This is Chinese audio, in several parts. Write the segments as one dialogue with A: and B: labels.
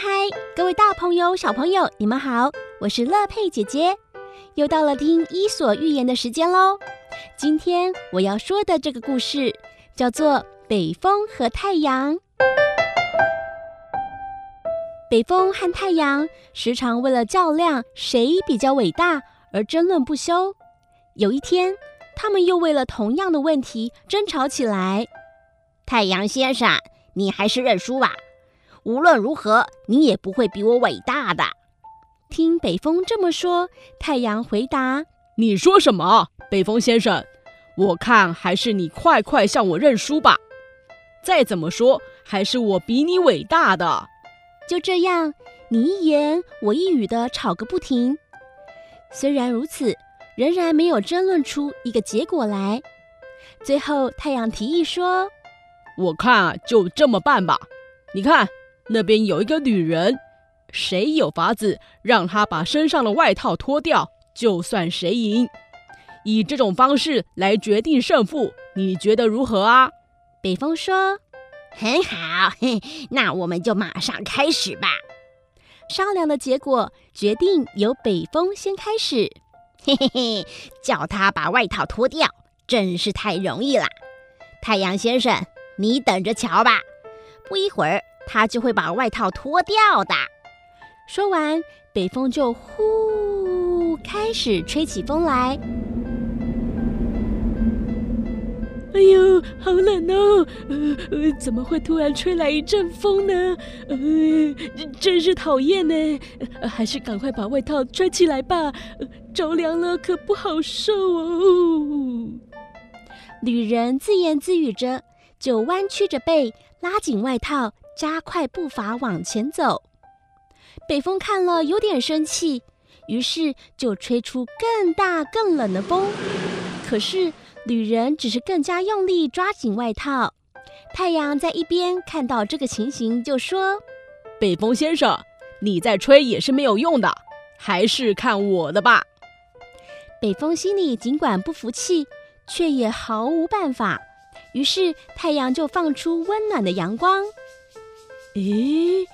A: 嗨，各位大朋友、小朋友，你们好，我是乐佩姐姐，又到了听《伊索寓言》的时间喽。今天我要说的这个故事叫做《北风和太阳》。北风和太阳时常为了较量谁比较伟大而争论不休。有一天，他们又为了同样的问题争吵起来。
B: 太阳先生，你还是认输吧。无论如何，你也不会比我伟大的。
A: 听北风这么说，太阳回答：“
C: 你说什么，北风先生？我看还是你快快向我认输吧。再怎么说，还是我比你伟大的。”
A: 就这样，你一言我一语的吵个不停。虽然如此，仍然没有争论出一个结果来。最后，太阳提议说。
C: 我看啊，就这么办吧。你看，那边有一个女人，谁有法子让她把身上的外套脱掉，就算谁赢。以这种方式来决定胜负，你觉得如何啊？
A: 北风说：“
B: 很好，嘿，那我们就马上开始吧。”
A: 商量的结果决定由北风先开始。
B: 嘿嘿嘿，叫他把外套脱掉，真是太容易了。太阳先生。你等着瞧吧，不一会儿他就会把外套脱掉的。
A: 说完，北风就呼开始吹起风来。哎呦，好冷哦！呃，怎么会突然吹来一阵风呢？呃，真是讨厌呢。呃，还是赶快把外套穿起来吧，呃，着凉了可不好受哦。女人自言自语着。就弯曲着背，拉紧外套，加快步伐往前走。北风看了有点生气，于是就吹出更大更冷的风。可是旅人只是更加用力抓紧外套。太阳在一边看到这个情形，就说：“
C: 北风先生，你再吹也是没有用的，还是看我的吧。”
A: 北风心里尽管不服气，却也毫无办法。于是太阳就放出温暖的阳光。诶，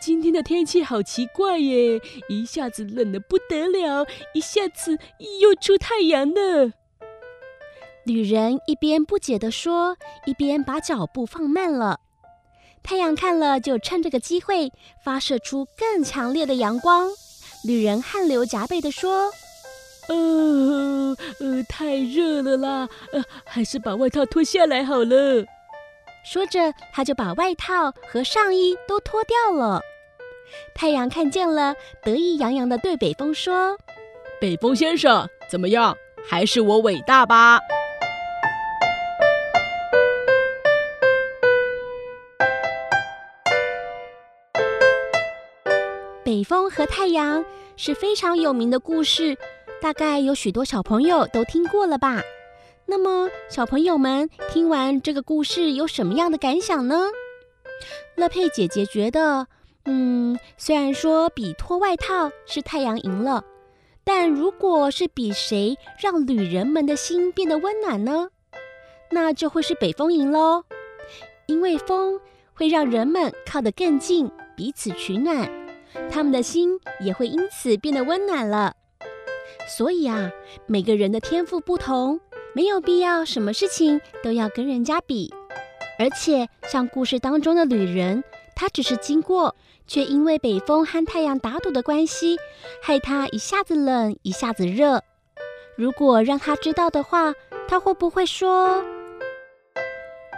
A: 今天的天气好奇怪耶，一下子冷得不得了，一下子又出太阳了。女人一边不解地说，一边把脚步放慢了。太阳看了，就趁这个机会发射出更强烈的阳光。女人汗流浃背地说。呃呃，太热了啦，呃，还是把外套脱下来好了。说着，他就把外套和上衣都脱掉了。太阳看见了，得意洋洋地对北风说：“
C: 北风先生，怎么样？还是我伟大吧？”
A: 北风和太阳是非常有名的故事。大概有许多小朋友都听过了吧？那么，小朋友们听完这个故事有什么样的感想呢？乐佩姐姐觉得，嗯，虽然说比脱外套是太阳赢了，但如果是比谁让旅人们的心变得温暖呢？那就会是北风赢喽，因为风会让人们靠得更近，彼此取暖，他们的心也会因此变得温暖了。所以啊，每个人的天赋不同，没有必要什么事情都要跟人家比。而且，像故事当中的旅人，他只是经过，却因为北风和太阳打赌的关系，害他一下子冷，一下子热。如果让他知道的话，他会不会说：“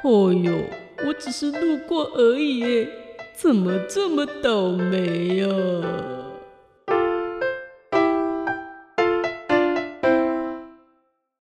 D: 哦呦，我只是路过而已，怎么这么倒霉呀